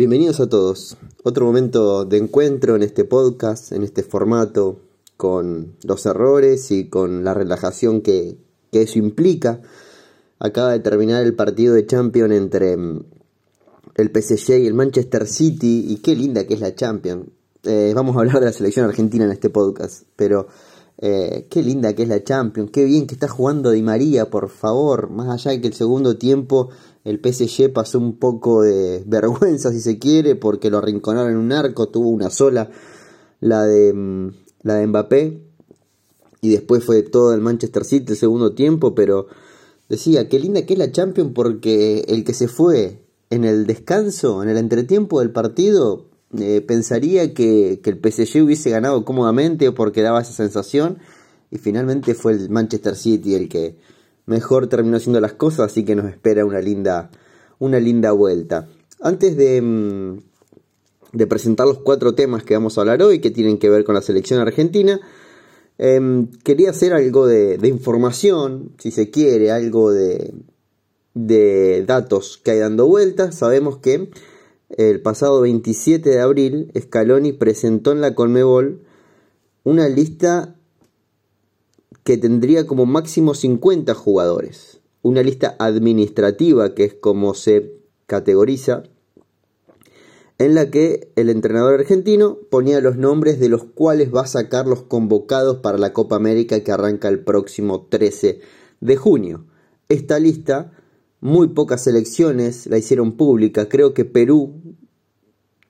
Bienvenidos a todos. Otro momento de encuentro en este podcast, en este formato, con los errores y con la relajación que, eso implica. Acaba de terminar el partido de Champions entre mm, el PSG y el Manchester City. Y qué linda que es la Champions. Eh, vamos a hablar de la selección argentina en este podcast, pero eh, qué linda que es la Champions. Qué bien que está jugando Di María, por favor. Más allá de que el segundo tiempo el PSG pasó un poco de vergüenza, si se quiere, porque lo arrinconaron en un arco, tuvo una sola, la de, mm, la de Mbappé, y después fue todo el Manchester City el segundo tiempo, pero decía, qué linda que es la Champions porque el que se fue en el descanso, en el entretiempo del partido, eh, pensaría que, que el PSG hubiese ganado cómodamente porque daba esa sensación, y finalmente fue el Manchester City el que mejor terminó haciendo las cosas, así que nos espera una linda, una linda vuelta. Antes de, mm, de presentar los cuatro temas que vamos a hablar hoy, que tienen que ver con la selección argentina, em, quería hacer algo de, información, si se quiere, algo de, de datos que hay dando vueltas. Sabemos que el pasado 27 de abril, Scaloni presentó en la Conmebol una lista que tendría como máximo 50 jugadores. Una lista administrativa, que es como se categoriza, en la que el entrenador argentino ponía los nombres de los cuales va a sacar los convocados para la Copa América que arranca el próximo 13 de junio. Esta lista, muy pocas selecciones la hicieron pública, creo que Perú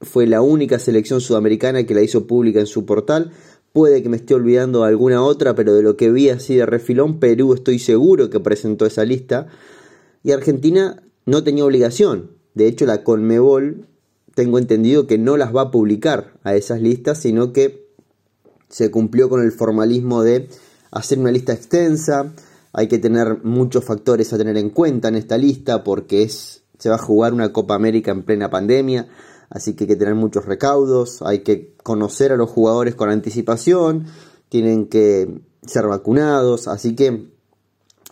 fue la única selección sudamericana que la hizo pública en su portal, Puede que me esté olvidando alguna otra, pero de lo que vi así de refilón, Perú estoy seguro que presentó esa lista. Y Argentina no tenía obligación. De hecho, la Conmebol tengo entendido que no las va a publicar a esas listas, sino que se cumplió con el formalismo de hacer una lista extensa. Hay que tener muchos factores a tener en cuenta en esta lista porque es, se va a jugar una Copa América en plena pandemia así que hay que tener muchos recaudos, hay que conocer a los jugadores con anticipación, tienen que ser vacunados, así que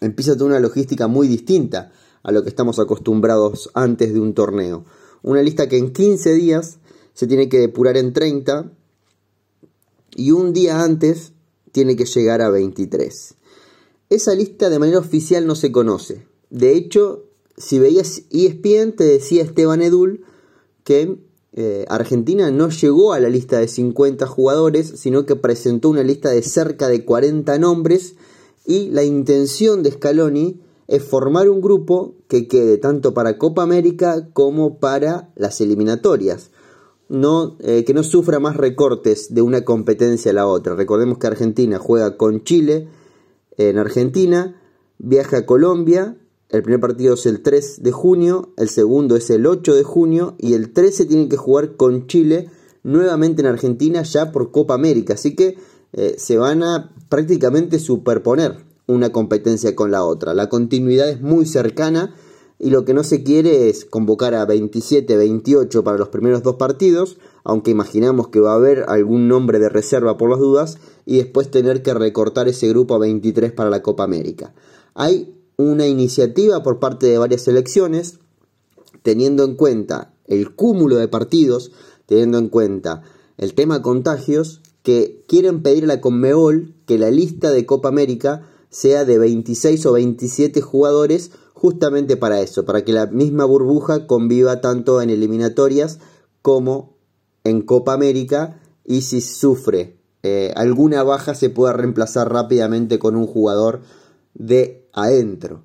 empieza toda una logística muy distinta a lo que estamos acostumbrados antes de un torneo. Una lista que en 15 días se tiene que depurar en 30 y un día antes tiene que llegar a 23. Esa lista de manera oficial no se conoce. De hecho, si veías ESPN te decía Esteban Edul que eh, Argentina no llegó a la lista de 50 jugadores, sino que presentó una lista de cerca de 40 nombres y la intención de Scaloni es formar un grupo que quede tanto para Copa América como para las eliminatorias. No, eh, que no sufra más recortes de una competencia a la otra. Recordemos que Argentina juega con Chile en Argentina, viaja a Colombia el primer partido es el 3 de junio, el segundo es el 8 de junio y el 13 tienen que jugar con Chile nuevamente en Argentina ya por Copa América. Así que eh, se van a prácticamente superponer una competencia con la otra. La continuidad es muy cercana y lo que no se quiere es convocar a 27, 28 para los primeros dos partidos, aunque imaginamos que va a haber algún nombre de reserva por las dudas, y después tener que recortar ese grupo a 23 para la Copa América. Hay una iniciativa por parte de varias selecciones, teniendo en cuenta el cúmulo de partidos, teniendo en cuenta el tema contagios, que quieren pedir a la Conmebol que la lista de Copa América sea de 26 o 27 jugadores justamente para eso, para que la misma burbuja conviva tanto en eliminatorias como en Copa América y si sufre eh, alguna baja se pueda reemplazar rápidamente con un jugador de adentro.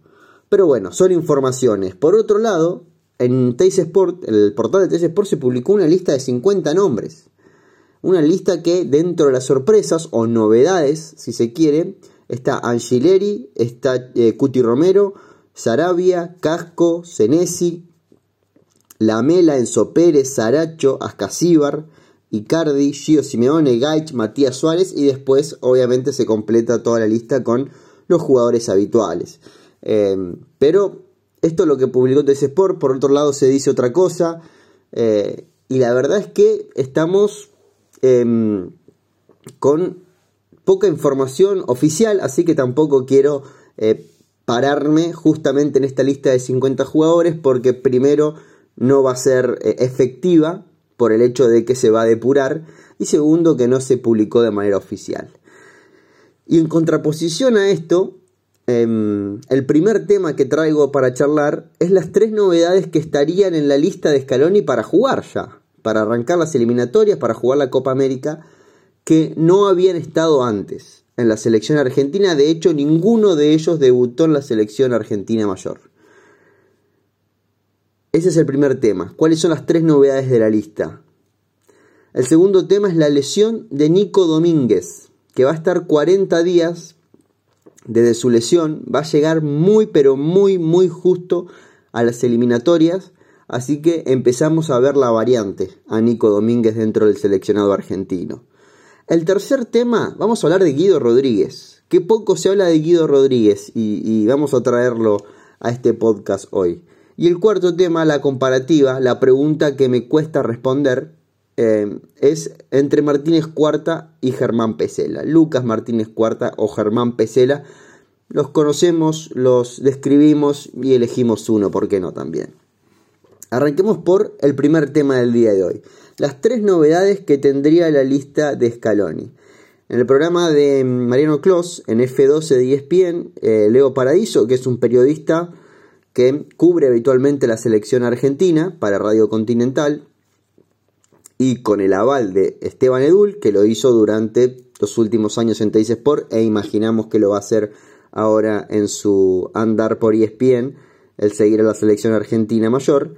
Pero bueno, son informaciones. Por otro lado, en Teis Sport, el portal de Teis Sport se publicó una lista de 50 nombres. Una lista que dentro de las sorpresas o novedades, si se quiere, está Angileri, está eh, Cuti Romero, Sarabia, Casco, Senesi, Lamela, Enzo Pérez, Saracho, Ascasíbar, Icardi, Gio Simeone, Gaich, Matías Suárez y después obviamente se completa toda la lista con los jugadores habituales. Eh, pero esto es lo que publicó TS Sport, por otro lado se dice otra cosa, eh, y la verdad es que estamos em, con poca información oficial, así que tampoco quiero eh, pararme justamente en esta lista de 50 jugadores, porque primero no va a ser eh, efectiva por el hecho de que se va a depurar y segundo que no se publicó de manera oficial. Y en contraposición a esto, em, el primer tema que traigo para charlar es las tres novedades que estarían en la lista de Scaloni para jugar ya, para arrancar las eliminatorias, para jugar la Copa América, que no habían estado antes en la selección argentina. De hecho, ninguno de ellos debutó en la selección argentina mayor. Ese es el primer tema. ¿Cuáles son las tres novedades de la lista? El segundo tema es la lesión de Nico Domínguez, que va a estar 40 días desde su lesión. Va a llegar muy, pero muy, muy justo a las eliminatorias. Así que empezamos a ver la variante a Nico Domínguez dentro del seleccionado argentino. El tercer tema, vamos a hablar de Guido Rodríguez. Qué poco se habla de Guido Rodríguez y, y vamos a traerlo a este podcast hoy. Y el cuarto tema, la comparativa, la pregunta que me cuesta responder, eh, es entre Martínez Cuarta y Germán Pesela. Lucas Martínez Cuarta o Germán Pesela. Los conocemos, los describimos y elegimos uno, ¿por qué no también? Arranquemos por el primer tema del día de hoy. Las tres novedades que tendría la lista de Scaloni. En el programa de Mariano Clos, en F12 de ESPN, eh, Leo Paradiso, que es un periodista que cubre habitualmente la selección argentina para Radio Continental y con el aval de Esteban Edul, que lo hizo durante los últimos años en Teis Sport e imaginamos que lo va a hacer ahora en su andar por ESPN, el seguir a la selección argentina mayor,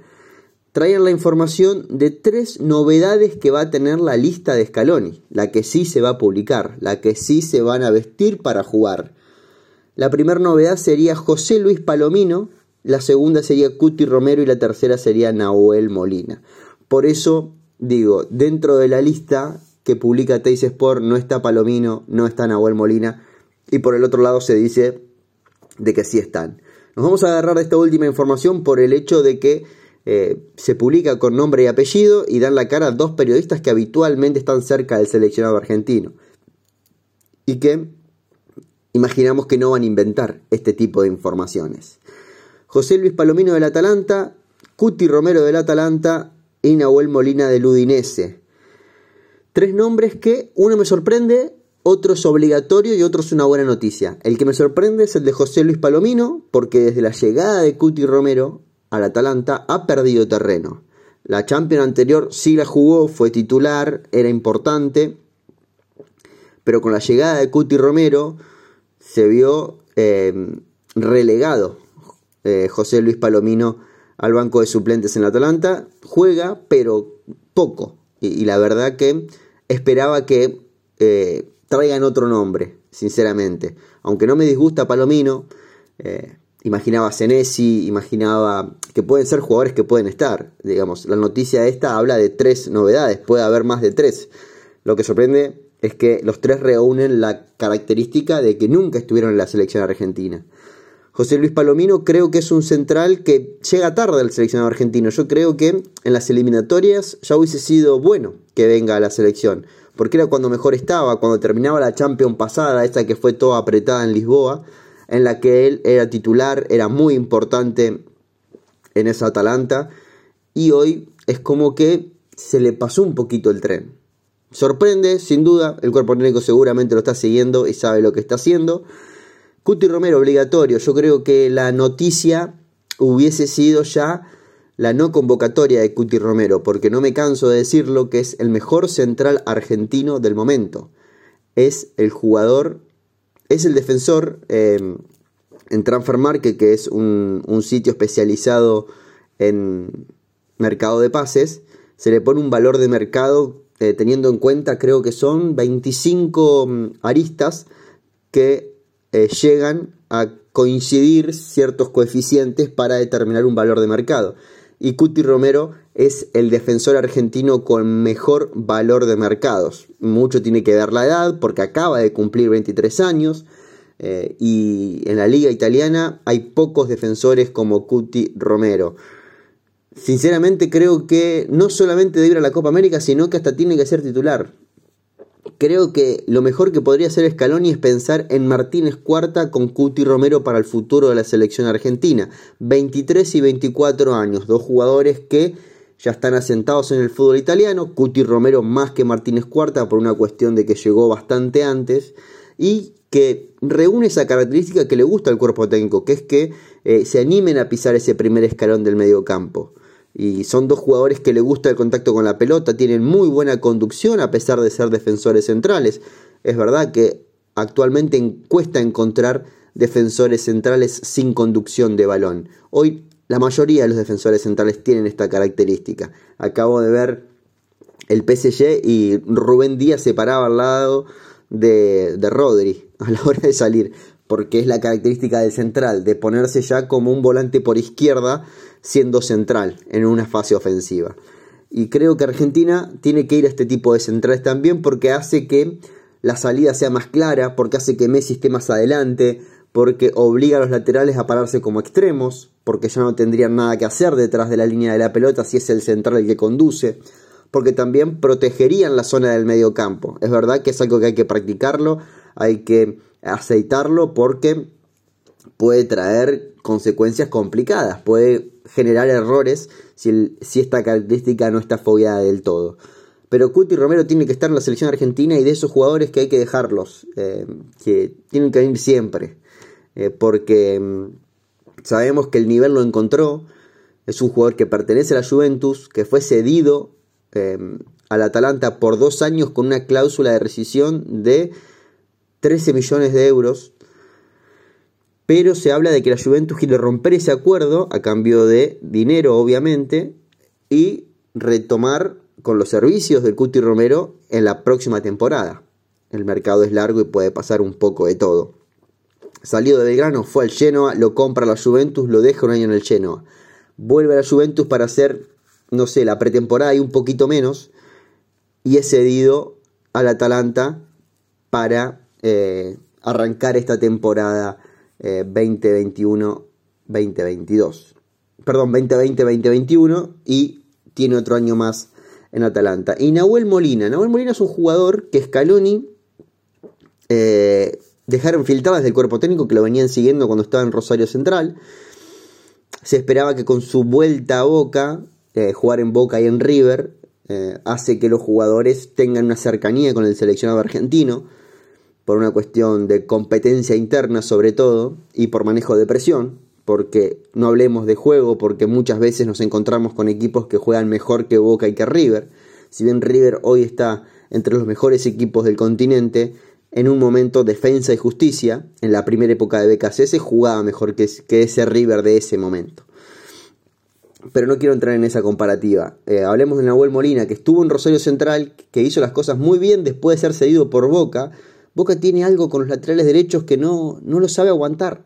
traían la información de tres novedades que va a tener la lista de Scaloni, la que sí se va a publicar, la que sí se van a vestir para jugar. La primera novedad sería José Luis Palomino, la segunda sería Cuti Romero y la tercera sería Nahuel Molina. Por eso digo, dentro de la lista que publica Teis Sport no está Palomino, no está Nahuel Molina y por el otro lado se dice de que sí están. Nos vamos a agarrar de esta última información por el hecho de que eh, se publica con nombre y apellido y dan la cara a dos periodistas que habitualmente están cerca del seleccionado argentino y que imaginamos que no van a inventar este tipo de informaciones. José Luis Palomino del Atalanta, Cuti Romero del Atalanta y Nahuel Molina del Udinese. Tres nombres que uno me sorprende, otro es obligatorio y otro es una buena noticia. El que me sorprende es el de José Luis Palomino, porque desde la llegada de Cuti Romero al Atalanta ha perdido terreno. La Champions anterior sí la jugó, fue titular, era importante, pero con la llegada de Cuti Romero se vio eh, relegado eh, José Luis Palomino al banco de suplentes en la Atalanta. Juega, pero poco. Y, la verdad que esperaba que eh, traigan otro nombre, sinceramente. Aunque no me disgusta Palomino, eh, imaginaba Senesi, imaginaba que pueden ser jugadores que pueden estar. Digamos, la noticia esta habla de tres novedades, puede haber más de tres. Lo que sorprende es que los tres reúnen la característica de que nunca estuvieron en la selección argentina. José Luis Palomino creo que es un central que llega tarde al seleccionado argentino. Yo creo que en las eliminatorias ya hubiese sido bueno que venga a la selección, porque era cuando mejor estaba, cuando terminaba la Champions pasada, esta que fue toda apretada en Lisboa, en la que él era titular, era muy importante en esa Atalanta, y hoy es como que se le pasó un poquito el tren. Sorprende, sin duda, el cuerpo técnico seguramente lo está siguiendo y sabe lo que está haciendo. Cuti Romero obligatorio. Yo creo que la noticia hubiese sido ya la no convocatoria de Cuti Romero, porque no me canso de decirlo que es el mejor central argentino del momento. Es el jugador, es el defensor eh, en Transfer Market, que es un, sitio especializado en mercado de pases. Se le pone un valor de mercado eh, teniendo en cuenta, creo que son 25 mm, aristas que eh, llegan a coincidir ciertos coeficientes para determinar un valor de mercado. Y Cuti Romero es el defensor argentino con mejor valor de mercados. Mucho tiene que ver la edad porque acaba de cumplir 23 años. Eh, y en la liga italiana hay pocos defensores como Cuti Romero. Sinceramente creo que no solamente debe ir a la Copa América, sino que hasta tiene que ser titular. Creo que lo mejor que podría hacer Scaloni es pensar en Martínez Cuarta con Cuti Romero para el futuro de la selección argentina. 23 y 24 años, dos jugadores que ya están asentados en el fútbol italiano. Cuti Romero más que Martínez Cuarta por una cuestión de que llegó bastante antes y que reúne esa característica que le gusta al cuerpo técnico, que es que eh, se animen a pisar ese primer escalón del medio campo. Y son dos jugadores que le gusta el contacto con la pelota, tienen muy buena conducción a pesar de ser defensores centrales. Es verdad que actualmente cuesta encontrar defensores centrales sin conducción de balón. Hoy la mayoría de los defensores centrales tienen esta característica. Acabo de ver el PSG y Rubén Díaz se paraba al lado de, de Rodri a la hora de salir, porque es la característica del central, de ponerse ya como un volante por izquierda siendo central en una fase ofensiva. Y creo que Argentina tiene que ir a este tipo de centrales también porque hace que la salida sea más clara, porque hace que Messi esté más adelante, porque obliga a los laterales a pararse como extremos, porque ya no tendrían nada que hacer detrás de la línea de la pelota si es el central el que conduce, porque también protegerían la zona del medio campo. Es verdad que es algo que hay que practicarlo, hay que aceitarlo porque puede traer consecuencias complicadas, puede generar errores si, si esta característica no está fogueada del todo. Pero Cuti Romero tiene que estar en la selección argentina y de esos jugadores que hay que dejarlos, eh, que tienen que venir siempre, eh, porque mm, sabemos que el nivel lo encontró, es un jugador que pertenece a la Juventus, que fue cedido eh, al Atalanta por dos años con una cláusula de rescisión de 13 millones de euros pero se habla de que la Juventus quiere romper ese acuerdo a cambio de dinero, obviamente, y retomar con los servicios del Cuti Romero en la próxima temporada. El mercado es largo y puede pasar un poco de todo. Salido de Belgrano, fue al Genoa, lo compra la Juventus, lo deja un año en el Genoa. Vuelve a la Juventus para hacer, no sé, la pretemporada y un poquito menos, y es cedido al Atalanta para eh, arrancar esta temporada 2021-2022. Eh, Perdón, 2020-2021 y tiene otro año más en Atalanta. Y Nahuel Molina. Nahuel Molina es un jugador que Scaloni eh, dejaron filtradas del cuerpo técnico que lo venían siguiendo cuando estaba en Rosario Central. Se esperaba que con su vuelta a Boca, eh, jugar en Boca y en River, hace que los jugadores tengan una cercanía con el seleccionado argentino por una cuestión de competencia interna sobre todo y por manejo de presión, porque no hablemos de juego, porque muchas veces nos encontramos con equipos que juegan mejor que Boca y que River. Si bien River hoy está entre los mejores equipos del continente, en un momento defensa y justicia, en la primera época de BKC jugaba mejor que, ese River de ese momento. Pero no quiero entrar en esa comparativa. Eh, hablemos de Nahuel Molina, que estuvo en Rosario Central, que hizo las cosas muy bien después de ser cedido por Boca, Boca tiene algo con los laterales derechos que no, no lo sabe aguantar.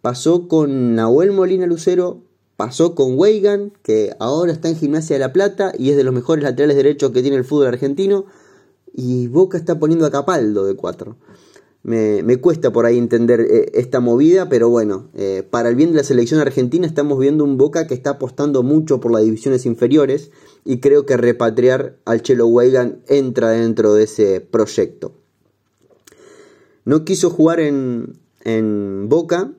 Pasó con Nahuel Molina Lucero, pasó con Weigan, que ahora está en Gimnasia de la Plata y es de los mejores laterales derechos que tiene el fútbol argentino. Y Boca está poniendo a Capaldo de cuatro. Me, cuesta por ahí entender eh, esta movida, pero bueno, eh, para el bien de la selección argentina estamos viendo un Boca que está apostando mucho por las divisiones inferiores y creo que repatriar al Chelo Weigan entra dentro de ese proyecto. No quiso jugar en, en Boca,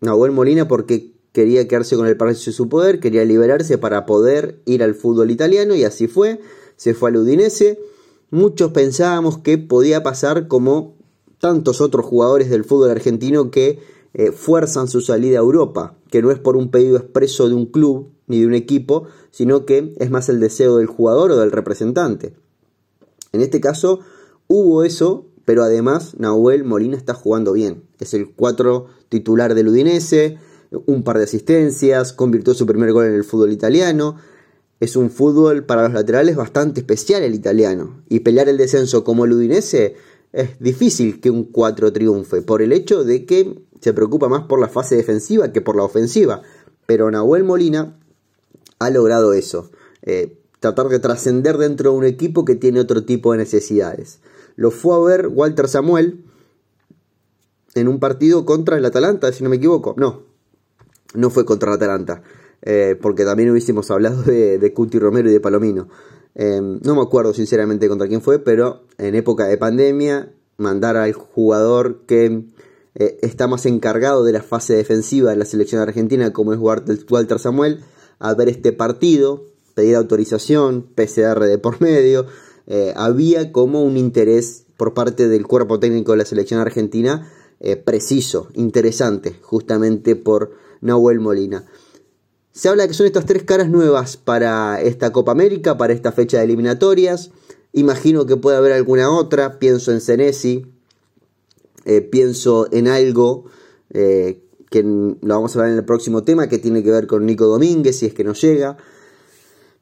Nahuel Molina, porque quería quedarse con el paraíso de su poder, quería liberarse para poder ir al fútbol italiano y así fue. Se fue al Udinese. Muchos pensábamos que podía pasar como tantos otros jugadores del fútbol argentino que eh, fuerzan su salida a Europa, que no es por un pedido expreso de un club ni de un equipo, sino que es más el deseo del jugador o del representante. En este caso hubo eso pero además Nahuel Molina está jugando bien. Es el 4 titular del Udinese, un par de asistencias, convirtió su primer gol en el fútbol italiano. Es un fútbol para los laterales bastante especial el italiano. Y pelear el descenso como el Udinese es difícil que un 4 triunfe, por el hecho de que se preocupa más por la fase defensiva que por la ofensiva. Pero Nahuel Molina ha logrado eso. Eh, tratar de trascender dentro de un equipo que tiene otro tipo de necesidades lo fue a ver Walter Samuel en un partido contra el Atalanta, si no me equivoco. No, no fue contra el Atalanta, eh, porque también hubiésemos hablado de, Cuti Romero y de Palomino. Em, no me acuerdo sinceramente contra quién fue, pero en época de pandemia, mandar al jugador que eh, está más encargado de la fase defensiva de la selección argentina, como es Walter Samuel, a ver este partido, pedir autorización, PCR de por medio, eh, había como un interés por parte del cuerpo técnico de la selección argentina eh, preciso, interesante, justamente por Nahuel Molina. Se habla que son estas tres caras nuevas para esta Copa América, para esta fecha de eliminatorias. Imagino que puede haber alguna otra. Pienso en Senesi. Eh, pienso en algo que lo vamos a hablar en el próximo tema, que tiene que ver con Nico Domínguez, si es que no llega.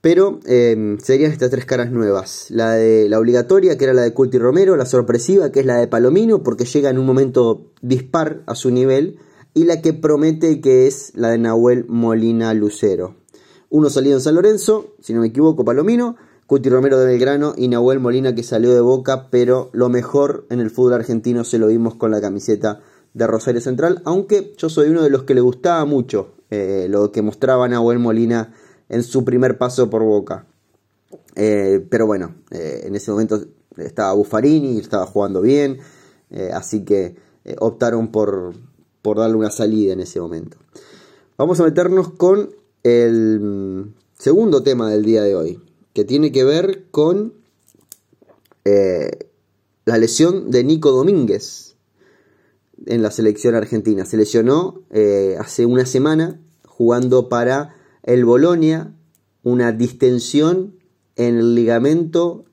Pero em, serían estas tres caras nuevas. La de la obligatoria, que era la de Culti Romero, la sorpresiva, que es la de Palomino, porque llega en un momento dispar a su nivel, y la que promete, que es la de Nahuel Molina Lucero. Uno salido en San Lorenzo, si no me equivoco, Palomino, Cuti Romero de Belgrano y Nahuel Molina que salió de Boca, pero lo mejor en el fútbol argentino se lo vimos con la camiseta de Rosario Central, aunque yo soy uno de los que le gustaba mucho eh, lo que mostraba Nahuel Molina en su primer paso por Boca. Eh, pero bueno, eh, en ese momento estaba Buffarini, estaba jugando bien, así que optaron por, por darle una salida en ese momento. Vamos a meternos con el mm, segundo tema del día de hoy que tiene que ver con eh, la lesión de Nico Domínguez en la selección argentina. Se lesionó eh, hace una semana jugando para el Bolonia una distensión en el ligamento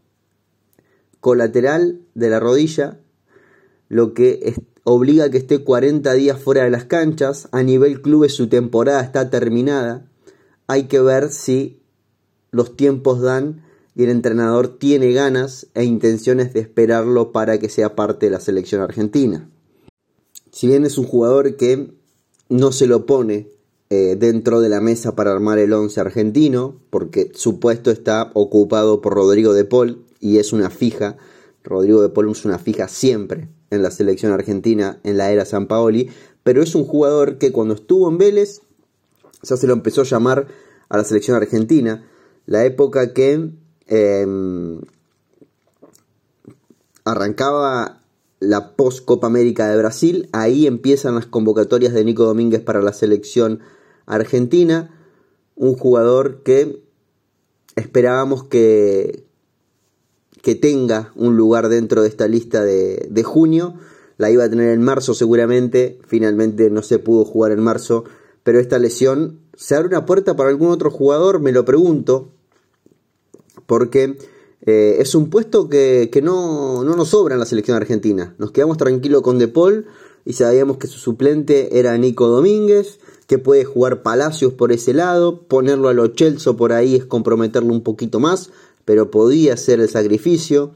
colateral de la rodilla, lo que obliga a que esté 40 días fuera de las canchas. A nivel clubes su temporada está terminada. Hay que ver si los tiempos dan y el entrenador tiene ganas e intenciones de esperarlo para que sea parte de la selección argentina. Si bien es un jugador que no se lo pone eh, dentro de la mesa para armar el 11 argentino, porque su puesto está ocupado por Rodrigo de Paul y es una fija. Rodrigo de Paul es una fija siempre en la selección argentina en la era San Paoli, pero es un jugador que cuando estuvo en Vélez ya se lo empezó a llamar a la selección argentina la época que em, arrancaba la post Copa América de Brasil, ahí empiezan las convocatorias de Nico Domínguez para la selección argentina, un jugador que esperábamos que, que tenga un lugar dentro de esta lista de, de junio, la iba a tener en marzo seguramente, finalmente no se pudo jugar en marzo, pero esta lesión ¿Se abre una puerta para algún otro jugador? Me lo pregunto porque eh, es un puesto que, no, nos sobra en la selección argentina. Nos quedamos tranquilos con De Paul y sabíamos que su suplente era Nico Domínguez, que puede jugar Palacios por ese lado, ponerlo a lo Chelso por ahí es comprometerlo un poquito más, pero podía hacer el sacrificio,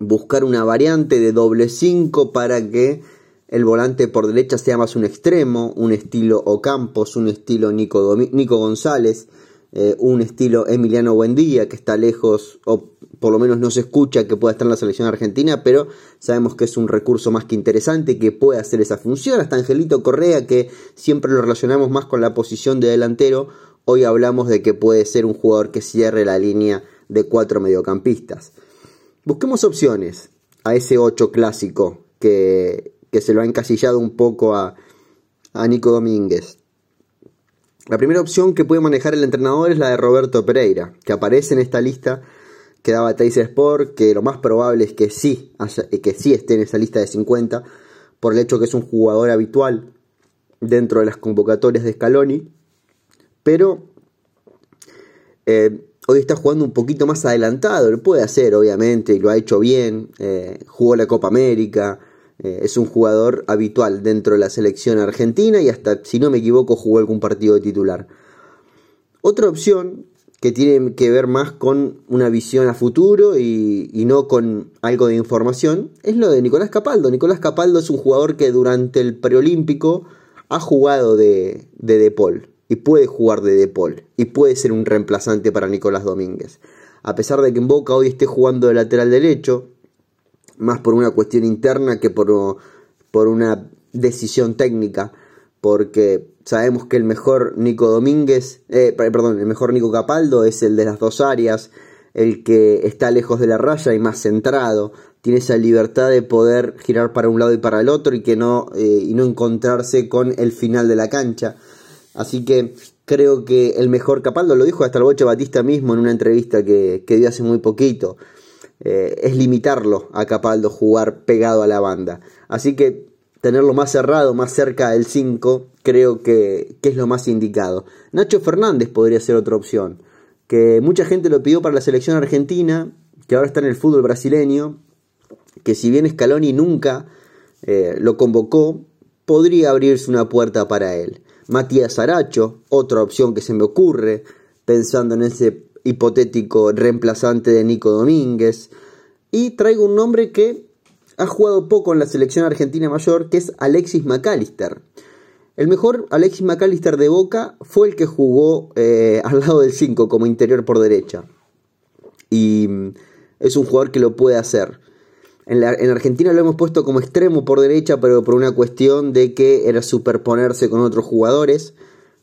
buscar una variante de doble 5 para que el volante por derecha sea más un extremo, un estilo Ocampos, un estilo Nico, Nico González, eh, un estilo Emiliano Buendía, que está lejos, o por lo menos no se escucha que pueda estar en la selección argentina, pero sabemos que es un recurso más que interesante, que puede hacer esa función. Hasta Angelito Correa, que siempre lo relacionamos más con la posición de delantero, hoy hablamos de que puede ser un jugador que cierre la línea de cuatro mediocampistas. Busquemos opciones a ese 8 clásico que, que se lo ha encasillado un poco a, a Nico Domínguez. La primera opción que puede manejar el entrenador es la de Roberto Pereira, que aparece en esta lista que daba Teis Sport, que lo más probable es que sí, que sí esté en esa lista de 50, por el hecho que es un jugador habitual dentro de las convocatorias de Scaloni, pero eh, hoy está jugando un poquito más adelantado, lo puede hacer obviamente, y lo ha hecho bien, eh, jugó la Copa América, es un jugador habitual dentro de la selección argentina y hasta, si no me equivoco, jugó algún partido de titular. Otra opción que tiene que ver más con una visión a futuro y, no con algo de información, es lo de Nicolás Capaldo. Nicolás Capaldo es un jugador que durante el preolímpico ha jugado de, de De Paul y puede jugar de De Paul y puede ser un reemplazante para Nicolás Domínguez. A pesar de que en Boca hoy esté jugando de lateral derecho, más por una cuestión interna que por, por una decisión técnica, porque sabemos que el mejor Nico Domínguez, eh, perdón, el mejor Nico Capaldo es el de las dos áreas, el que está lejos de la raya y más centrado, tiene esa libertad de poder girar para un lado y para el otro y que no, eh, y no encontrarse con el final de la cancha. Así que creo que el mejor Capaldo, lo dijo hasta el Boche Batista mismo en una entrevista que, que dio hace muy poquito, eh, es limitarlo a Capaldo jugar pegado a la banda. Así que tenerlo más cerrado, más cerca del 5, creo que, que, es lo más indicado. Nacho Fernández podría ser otra opción, que mucha gente lo pidió para la selección argentina, que ahora está en el fútbol brasileño, que si bien Scaloni nunca eh, lo convocó, podría abrirse una puerta para él. Matías Aracho, otra opción que se me ocurre, pensando en ese hipotético reemplazante de Nico Domínguez. Y traigo un nombre que ha jugado poco en la selección argentina mayor, que es Alexis McAllister. El mejor Alexis McAllister de Boca fue el que jugó eh, al lado del 5 como interior por derecha. Y mm, es un jugador que lo puede hacer. En, la, en, Argentina lo hemos puesto como extremo por derecha, pero por una cuestión de que era superponerse con otros jugadores.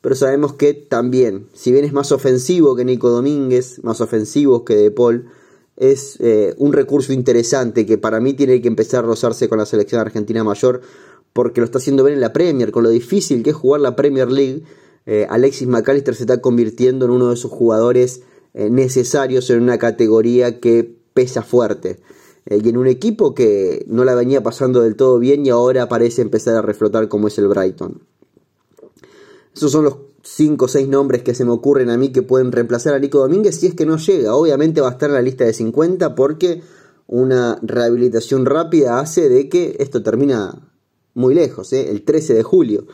Pero sabemos que también, si bien es más ofensivo que Nico Domínguez, más ofensivo que De Paul, es eh, un recurso interesante que para mí tiene que empezar a rozarse con la selección argentina mayor, porque lo está haciendo bien en la Premier, con lo difícil que es jugar la Premier League. Eh, Alexis McAllister se está convirtiendo en uno de esos jugadores eh, necesarios en una categoría que pesa fuerte. Y en un equipo que no la venía pasando del todo bien y ahora parece empezar a reflotar como es el Brighton. Esos son los 5 o 6 nombres que se me ocurren a mí que pueden reemplazar a Nico Domínguez si es que no llega. Obviamente va a estar en la lista de 50 porque una rehabilitación rápida hace de que esto termina muy lejos, ¿eh? el 13 de julio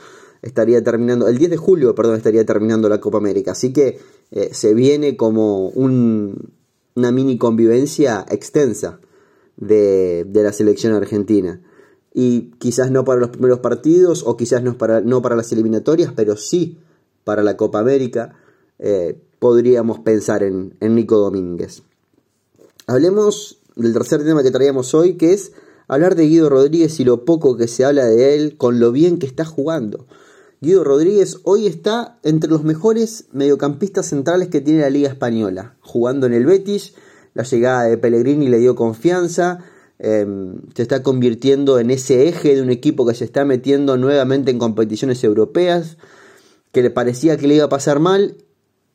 estaría terminando, el 10 de julio, perdón, estaría terminando la Copa América. Así que eh, se viene como un, una mini convivencia extensa de, la selección argentina. Y quizás no para los primeros partidos o quizás no para, no para las eliminatorias, pero sí para la Copa América, eh, podríamos pensar en, en Nico Domínguez. Hablemos del tercer tema que traíamos hoy, que es hablar de Guido Rodríguez y lo poco que se habla de él con lo bien que está jugando. Guido Rodríguez hoy está entre los mejores mediocampistas centrales que tiene la Liga Española, jugando en el Betis la llegada de Pellegrini le dio confianza, em, se está convirtiendo en ese eje de un equipo que se está metiendo nuevamente en competiciones europeas, que le parecía que le iba a pasar mal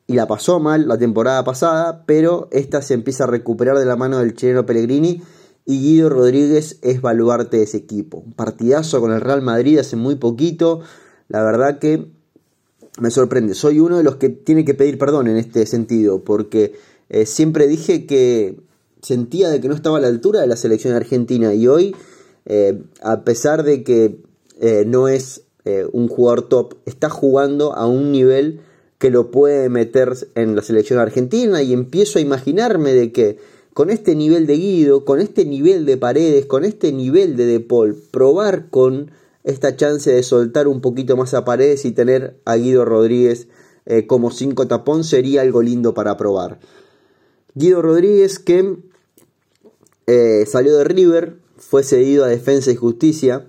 y la pasó mal la temporada pasada, pero esta se empieza a recuperar de la mano del chileno Pellegrini y Guido Rodríguez es baluarte de ese equipo. Un partidazo con el Real Madrid hace muy poquito, la verdad que me sorprende. Soy uno de los que tiene que pedir perdón en este sentido, porque eh, siempre dije que sentía de que no estaba a la altura de la selección argentina y hoy, eh, a pesar de que eh, no es un jugador top, está jugando a un nivel que lo puede meter en la selección argentina y empiezo a imaginarme de que con este nivel de Guido, con este nivel de Paredes, con este nivel de De Paul, probar con esta chance de soltar un poquito más a Paredes y tener a Guido Rodríguez como cinco tapón sería algo lindo para probar. Guido Rodríguez que eh, salió de River, fue cedido a Defensa y Justicia.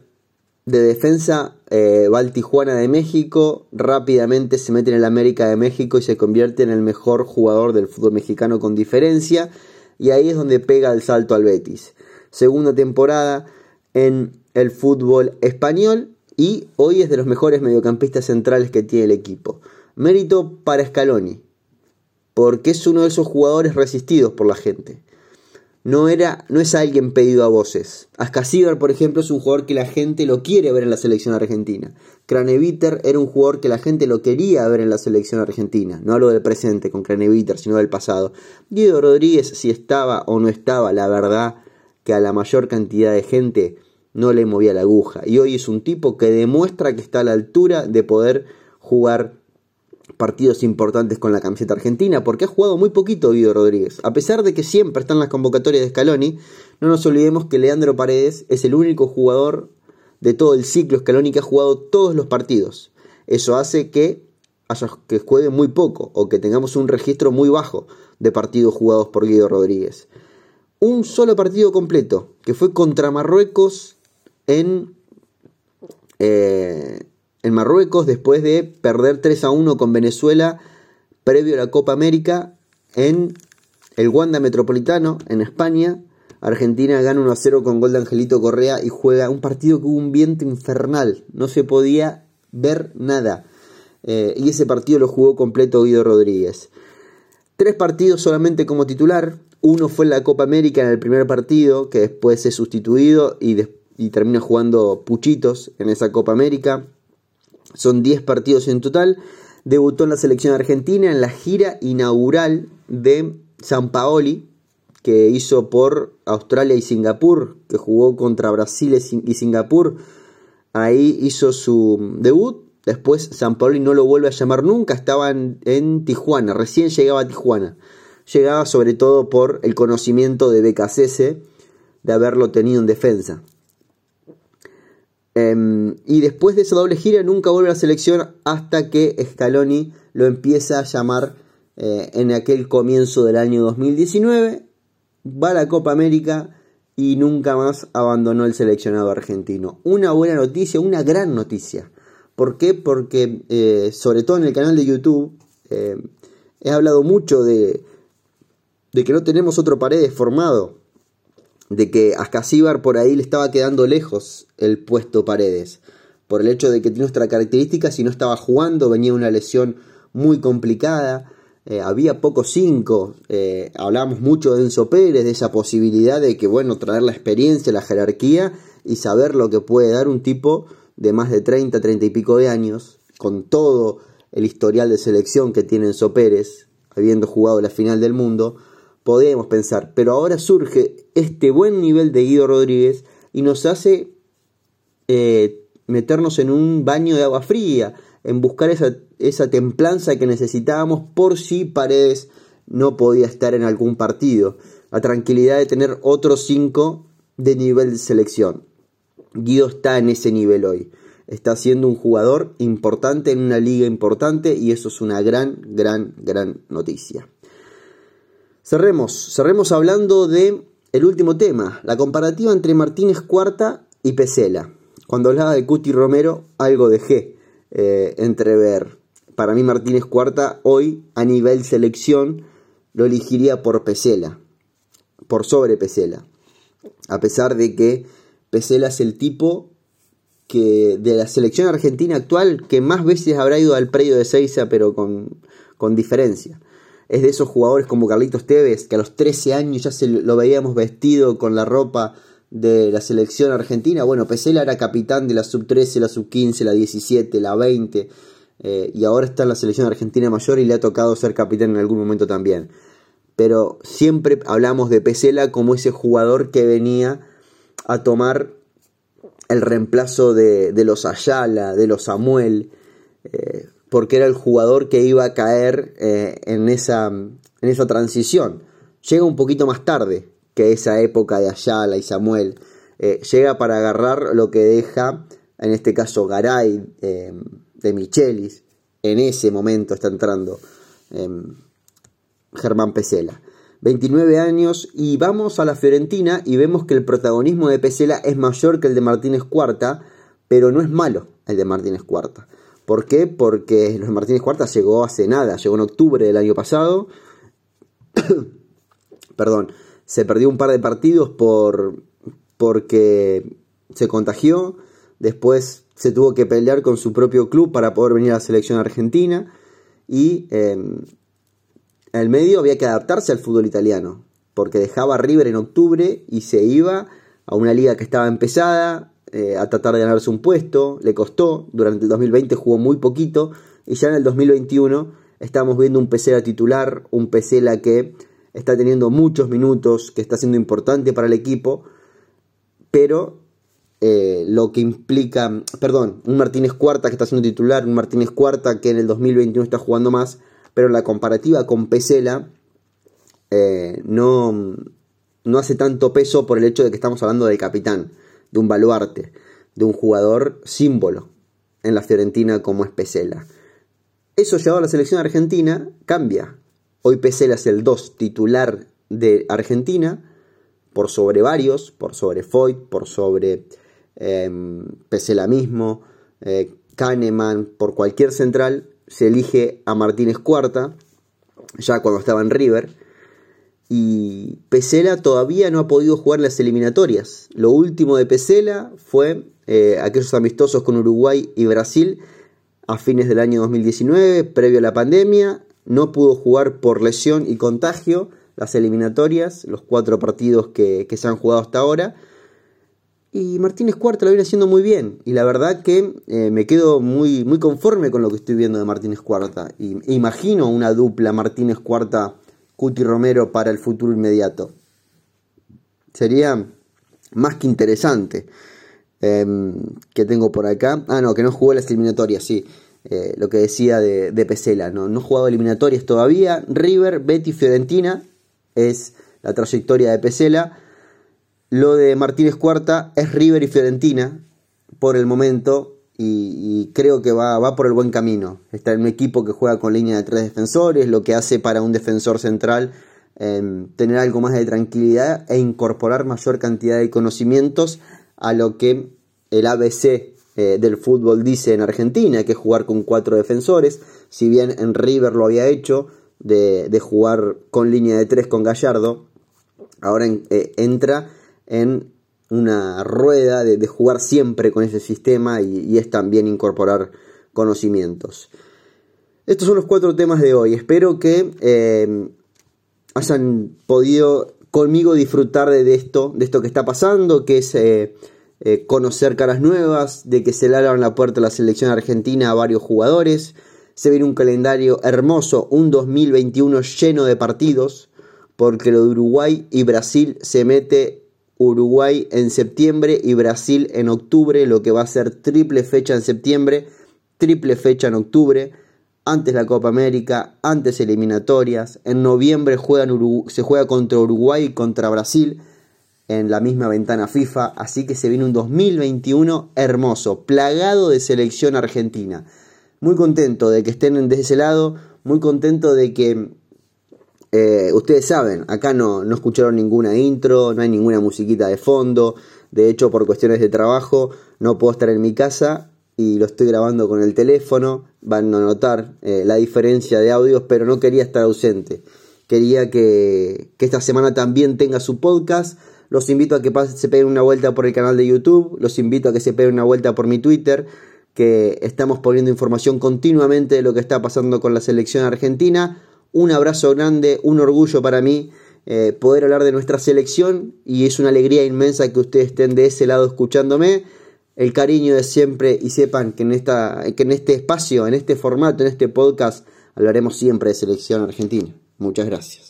De defensa eh, Tijuana de México, rápidamente se mete en el América de México y se convierte en el mejor jugador del fútbol mexicano con diferencia. Y ahí es donde pega el salto al Betis. Segunda temporada en el fútbol español y hoy es de los mejores mediocampistas centrales que tiene el equipo. Mérito para Scaloni, porque es uno de esos jugadores resistidos por la gente. No, era, no es alguien pedido a voces. Ascasíbar, por ejemplo, es un jugador que la gente lo quiere ver en la selección argentina. Craneviter era un jugador que la gente lo quería ver en la selección argentina. No hablo del presente con Craneviter, sino del pasado. Guido Rodríguez, si estaba o no estaba, la verdad que a la mayor cantidad de gente no le movía la aguja. Y hoy es un tipo que demuestra que está a la altura de poder jugar partidos importantes con la camiseta argentina, porque ha jugado muy poquito Guido Rodríguez. A pesar de que siempre están las convocatorias de Scaloni, no nos olvidemos que Leandro Paredes es el único jugador de todo el ciclo Scaloni que ha jugado todos los partidos. Eso hace que, haya, que juegue muy poco o que tengamos un registro muy bajo de partidos jugados por Guido Rodríguez. Un solo partido completo, que fue contra Marruecos en... Eh, en Marruecos después de perder 3 a 1 con Venezuela previo a la Copa América en el Wanda Metropolitano en España. Argentina gana 1 a 0 con gol de Angelito Correa y juega un partido que hubo un viento infernal, no se podía ver nada. Eh, y ese partido lo jugó completo Guido Rodríguez. Tres partidos solamente como titular. Uno fue en la Copa América en el primer partido, que después es sustituido y, y termina jugando Puchitos en esa Copa América. Son 10 partidos en total. Debutó en la selección argentina en la gira inaugural de San Paoli, que hizo por Australia y Singapur, que jugó contra Brasil y Singapur. Ahí hizo su debut Después San Paoli no lo vuelve a llamar nunca, estaba en, Tijuana, recién llegaba a Tijuana. Llegaba sobre todo por el conocimiento de BKCS de haberlo tenido en defensa. Em, y después de esa doble gira nunca vuelve a la selección hasta que Scaloni lo empieza a llamar eh, en aquel comienzo del año 2019. Va a la Copa América y nunca más abandonó el seleccionado argentino. Una buena noticia, una gran noticia ¿Por qué? Porque eh, sobre todo en el canal de YouTube eh, he hablado mucho de, de que no tenemos otro Paredes formado, de que a Scasíbar por ahí le estaba quedando lejos el puesto Paredes, por el hecho de que tiene otra característica, si no estaba jugando, venía una lesión muy complicada, eh, había pocos cinco, hablábamos mucho de Enzo Pérez, de esa posibilidad de que, bueno, traer la experiencia, la jerarquía y saber lo que puede dar un tipo de más de 30, 30 y pico de años, con todo el historial de selección que tiene Enzo Pérez, habiendo jugado la final del mundo, podríamos pensar, pero ahora surge este buen nivel de Guido Rodríguez y nos hace eh, meternos en un baño de agua fría, en buscar esa, esa templanza que necesitábamos por si Paredes no podía estar en algún partido, la tranquilidad de tener otros cinco de nivel de selección. Guido está en ese nivel hoy. Está siendo un jugador importante en una liga importante y eso es una gran, gran, gran noticia. Cerremos, cerremos hablando de el último tema, la comparativa entre Martínez Cuarta y Pesela. Cuando hablaba de Cuti Romero, algo dejé eh, entrever. Para mí Martínez Cuarta hoy a nivel selección lo elegiría por Pesela, por sobre Pesela. A pesar de que Pesela es el tipo que de la selección argentina actual que más veces habrá ido al predio de Seiza, pero con, diferencia. Es de esos jugadores como Carlitos Tevez, que a los 13 años ya se lo veíamos vestido con la ropa de la selección argentina. Bueno, Pesela era capitán de la sub-13, la sub-15, la 17, la 20, eh, y ahora está en la selección argentina mayor y le ha tocado ser capitán en algún momento también. Pero siempre hablamos de Pesela como ese jugador que venía a tomar el reemplazo de, los Ayala, de los Samuel, eh, porque era el jugador que iba a caer eh, en, esa, en esa transición. Llega un poquito más tarde que esa época de Ayala y Samuel. Eh, llega para agarrar lo que deja, en este caso, Garay de Michelis. En ese momento está entrando Germán Pesela. 29 años y vamos a la Fiorentina y vemos que el protagonismo de Pesela es mayor que el de Martínez Cuarta, pero no es malo el de Martínez Cuarta. ¿Por qué? Porque los Martínez Cuarta llegó hace nada, llegó en octubre del año pasado. Perdón, se perdió un par de partidos por porque se contagió, después se tuvo que pelear con su propio club para poder venir a la selección argentina y em, el medio había que adaptarse al fútbol italiano, porque dejaba River en octubre y se iba a una liga que estaba empezada, eh, a tratar de ganarse un puesto, le costó, durante el 2020 jugó muy poquito, y ya en el 2021 estamos viendo un Pesela titular, un Pesela que está teniendo muchos minutos, que está siendo importante para el equipo, pero eh, lo que implica, perdón, un Martínez Cuarta que está siendo titular, un Martínez Cuarta que en el 2021 está jugando más, pero la comparativa con Pesela eh, no, no hace tanto peso por el hecho de que estamos hablando del capitán, de un baluarte, de un jugador símbolo en la Fiorentina como es Pesela. Eso llevado a la selección argentina cambia. Hoy Pesela es el 2 titular de Argentina por sobre varios, por sobre Foyt, por sobre eh, Pesela mismo, eh, Kahneman, por cualquier central, se elige a Martínez Cuarta, ya cuando estaba en River. Y Pesela todavía no ha podido jugar las eliminatorias. Lo último de Pesela fue eh, aquellos amistosos con Uruguay y Brasil a fines del año 2019, previo a la pandemia. No pudo jugar por lesión y contagio las eliminatorias, los cuatro partidos que, se han jugado hasta ahora. Y Martínez Cuarta lo viene haciendo muy bien. Y la verdad que eh, me quedo muy, muy conforme con lo que estoy viendo de Martínez Cuarta. Y, imagino una dupla Martínez Cuarta Cuti Romero para el futuro inmediato. Sería más que interesante. Em, que tengo por acá. Ah, no, que no jugó las eliminatorias, sí. Eh, lo que decía de, Pesela, ¿no? no jugado eliminatorias todavía. River, Betty, Fiorentina es la trayectoria de Pesela. Lo de Martínez Cuarta es River y Fiorentina por el momento y, creo que va, va, por el buen camino. Está en un equipo que juega con línea de tres defensores, lo que hace para un defensor central em, tener algo más de tranquilidad e incorporar mayor cantidad de conocimientos a lo que el ABC eh, del fútbol dice en Argentina, que jugar con cuatro defensores. Si bien en River lo había hecho, de, jugar con línea de tres con Gallardo, ahora eh, entra en una rueda de, jugar siempre con ese sistema y, es también incorporar conocimientos. Estos son los cuatro temas de hoy. Espero que eh, hayan podido conmigo disfrutar de, esto, de esto que está pasando, que es eh, conocer caras nuevas, de que se le abran la puerta a la selección argentina a varios jugadores, se viene un calendario hermoso, un 2021 lleno de partidos, porque lo de Uruguay y Brasil se mete Uruguay en septiembre y Brasil en octubre, lo que va a ser triple fecha en septiembre, triple fecha en octubre, antes la Copa América, antes eliminatorias, en noviembre se juega contra Uruguay y contra Brasil en la misma ventana FIFA, así que se viene un 2021 hermoso, plagado de selección argentina. Muy contento de que estén desde ese lado, muy contento de que eh, ustedes saben, acá no, no escucharon ninguna intro, no hay ninguna musiquita de fondo, de hecho por cuestiones de trabajo no puedo estar en mi casa y lo estoy grabando con el teléfono, van a notar eh, la diferencia de audios, pero no quería estar ausente. Quería que, que, esta semana también tenga su podcast. Los invito a que se peguen una vuelta por el canal de YouTube, los invito a que se peguen una vuelta por mi Twitter que estamos poniendo información continuamente de lo que está pasando con la selección argentina. Un abrazo grande, un orgullo para mí eh, poder hablar de nuestra selección y es una alegría inmensa que ustedes estén de ese lado escuchándome. El cariño de siempre y sepan que en, esta, que en este espacio, en este formato, en este podcast, hablaremos siempre de selección argentina. Muchas gracias.